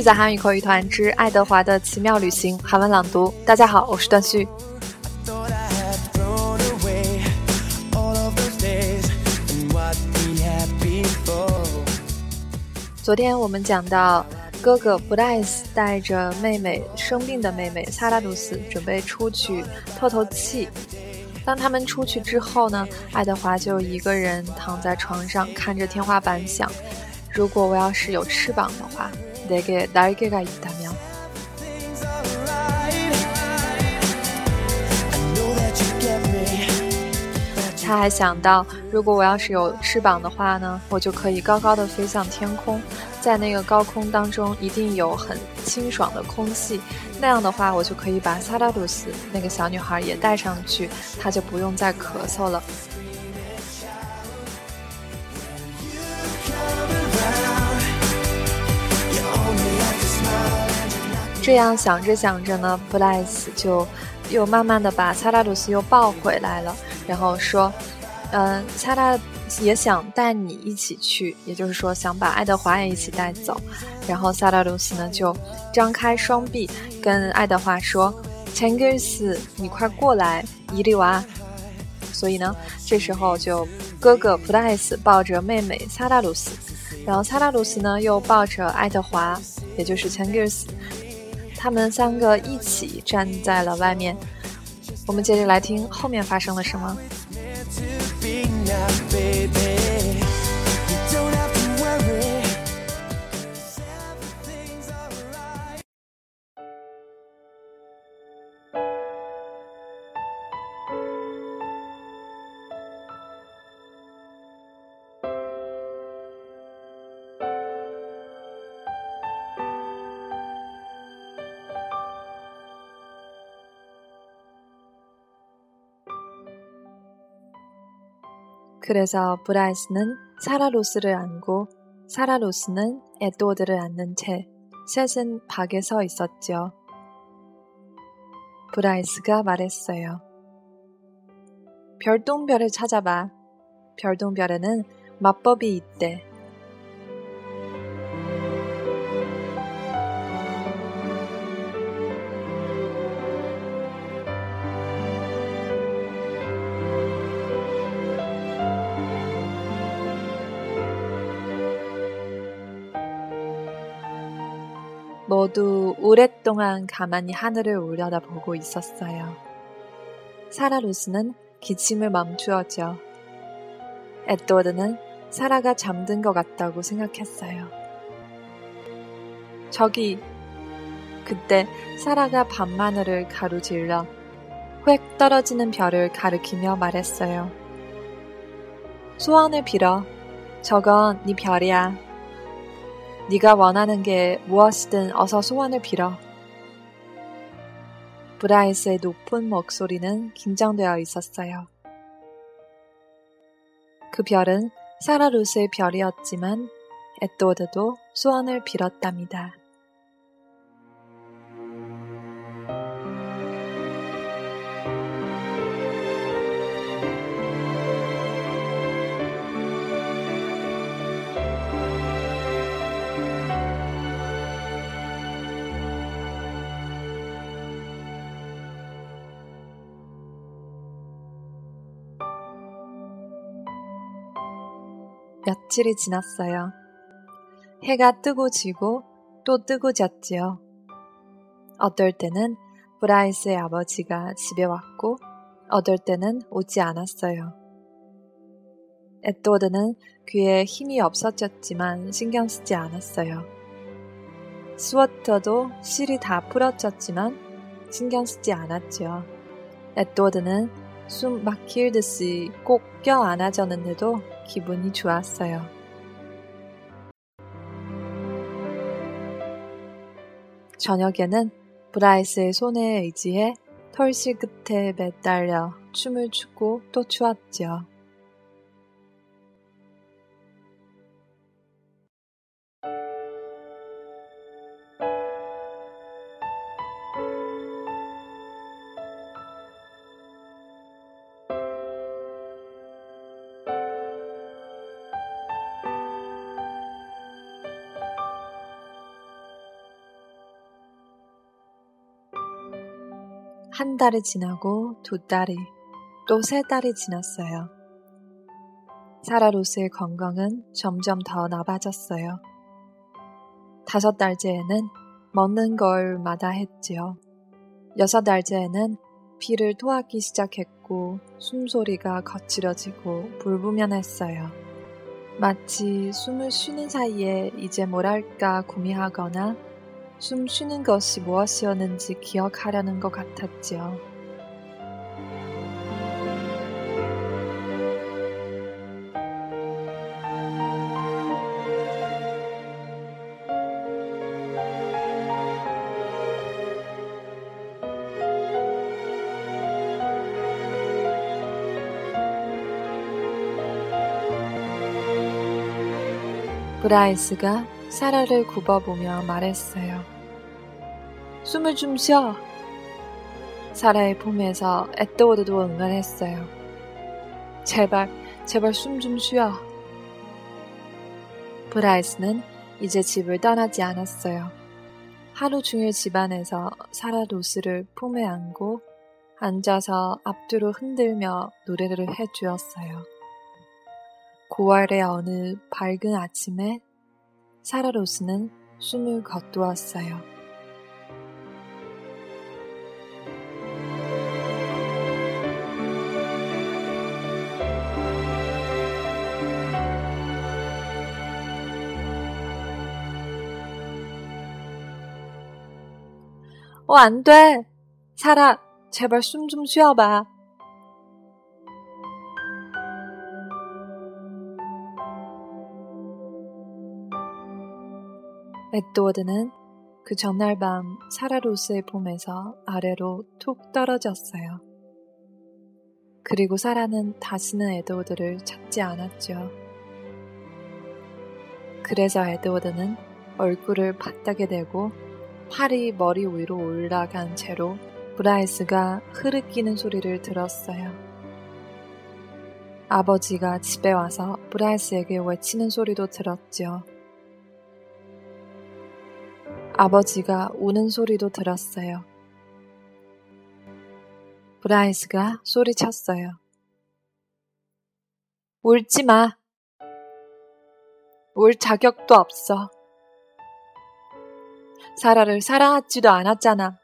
续载韩语口语团之爱德华的奇妙旅行韩文朗读。大家好，我是段旭。昨天我们讲到，哥哥布莱斯带着妹妹生病的妹妹萨拉鲁斯准备出去透透气。当他们出去之后呢，爱德华就一个人躺在床上看着天花板想：如果我要是有翅膀的话。내게날개가있다면他还想到，如果我要是有翅膀的话呢，我就可以高高的飞向天空，在那个高空当中一定有很清爽的空气，那样的话，我就可以把萨拉鲁斯那个小女孩也带上去，她就不用再咳嗽了。 这样想着想着呢，布莱斯就又慢慢的把萨拉鲁斯又抱回来了，然后说：“嗯，萨拉也想带你一起去，也就是说想把爱德华也一起带走。”然后萨拉鲁斯呢就张开双臂跟爱德华说：“钱格斯，你快过来，伊利娃。”所以呢，这时候就哥哥布莱斯抱着妹妹萨拉鲁斯，然后萨拉鲁斯呢又抱着爱德华，也就是钱格斯。他们三个一起站在了外面。我们接着来听后面发生了什么。 그래서 브라이스는 사라 루스를 안고 사라 루스는 에드워드를 안은 채 셋은 밖에 서 있었죠. 브라이스가 말했어요. 별똥별을 찾아봐. 별똥별에는 마법이 있대. 모두 오랫동안 가만히 하늘을 올려다보고 있었어요. 사라 루스는 기침을 멈추었죠. 에드워드는 사라가 잠든 것 같다고 생각했어요. 저기 그때 사라가 밤하늘을 가로질러 획 떨어지는 별을 가리키며 말했어요. 소원을 빌어. 저건 네 별이야. 네가 원하는 게 무엇이든 어서 소원을 빌어. 브라이스의 높은 목소리는 긴장되어 있었어요. 그 별은 사라 루스의 별이었지만 에드워드도 소원을 빌었답니다. 며칠이 지났어요. 해가 뜨고 지고 또 뜨고 졌지요. 어떨 때는 브라이스의 아버지가 집에 왔고 어떨 때는 오지 않았어요. 에드워드는 귀에 힘이 없어졌지만 신경 쓰지 않았어요. 스웨터도 실이 다 풀어졌지만 신경 쓰지 않았죠. 에드워드는 숨 막힐 듯이 꼭 껴안아졌는데도 기분이 좋았어요. 저녁에는 브라이스의 손에 의지해 털실 끝에 매달려 춤을 추고 또 추었죠. 한 달이 지나고 두 달이 또 세 달이 지났어요. 사라 로스의 건강은 점점 더 나빠졌어요. 다섯 달째에는 먹는 걸 마다 했지요. 여섯 달째에는 피를 토하기 시작했고 숨소리가 거칠어지고 불분명했어요. 마치 숨을 쉬는 사이에 이제 뭘할까 고민하거나 숨 쉬는 것이 무엇이었는지 기억하려는 것 같았지요. 브라이스가 사라를 굽어보며 말했어요. 숨을 좀 쉬어. 사라의 품에서 에드워드도 응원했어요. 제발, 제발 숨 좀 쉬어. 브라이스는 이제 집을 떠나지 않았어요. 하루 종일 집안에서 사라 로스를 품에 안고 앉아서 앞뒤로 흔들며 노래를 해주었어요. 9월의 어느 밝은 아침에 사라 로스는 숨을 거두었어요. 어, 안 돼! 사라, 제발 숨 좀 쉬어봐. 에드워드는 그 전날 밤 사라로스의 품에서 아래로 툭 떨어졌어요. 그리고 사라는 다시는 에드워드를 찾지 않았죠. 그래서 에드워드는 얼굴을 바닥에 대고 팔이 머리 위로 올라간 채로 브라이스가 흐느끼는 소리를 들었어요. 아버지가 집에 와서 브라이스에게 외치는 소리도 들었죠. 아버지가 우는 소리도 들었어요. 브라이스가 소리쳤어요. 울지 마. 울 자격도 없어. 사라를 사랑하지도 않았잖아.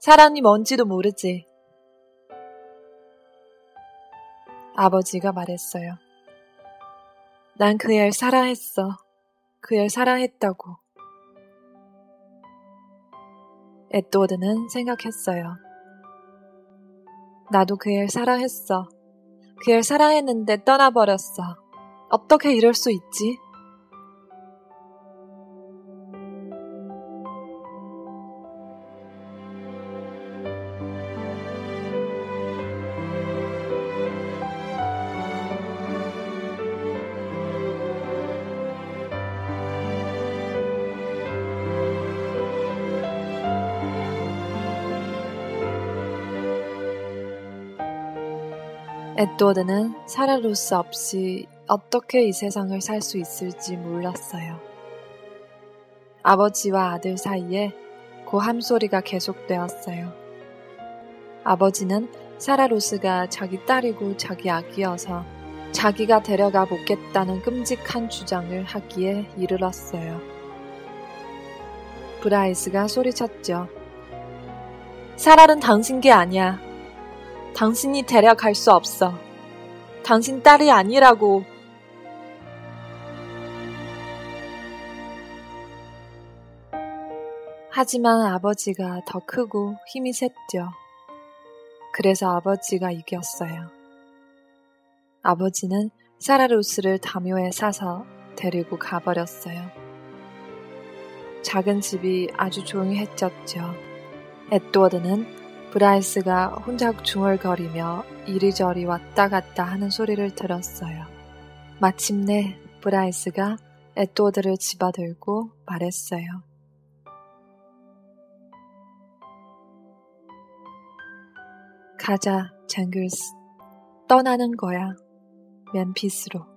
사랑이 뭔지도 모르지. 아버지가 말했어요. 난 그애 사랑했어. 그애 사랑했다고. 에드워드는 생각했어요. 나도 그애 사랑했어. 그애 사랑했는데 떠나버렸어. 어떻게 이럴 수 있지? 에드워드는 사라 로스 없이 어떻게 이 세상을 살 수 있을지 몰랐어요. 아버지와 아들 사이에 고함 소리가 계속되었어요. 아버지는 사라 로스가 자기 딸이고 자기 아기여서 자기가 데려가 묻겠다는 끔찍한 주장을 하기에 이르렀어요. 브라이스가 소리쳤죠. 사라는 당신 게 아니야. 당신이 데려갈 수 없어. 당신 딸이 아니라고. 하지만 아버지가 더 크고 힘이 셌죠. 그래서 아버지가 이겼어요. 아버지는 사라루스를 담요에 싸서 데리고 가버렸어요. 작은 집이 아주 조용해졌죠. 에드워드는 브라이스가 혼자 중얼거리며 이리저리 왔다 갔다 하는 소리를 들었어요. 마침내 브라이스가 에드워드를 집어들고 말했어요. 가자, 쟁글스. 떠나는 거야. 멤피스로.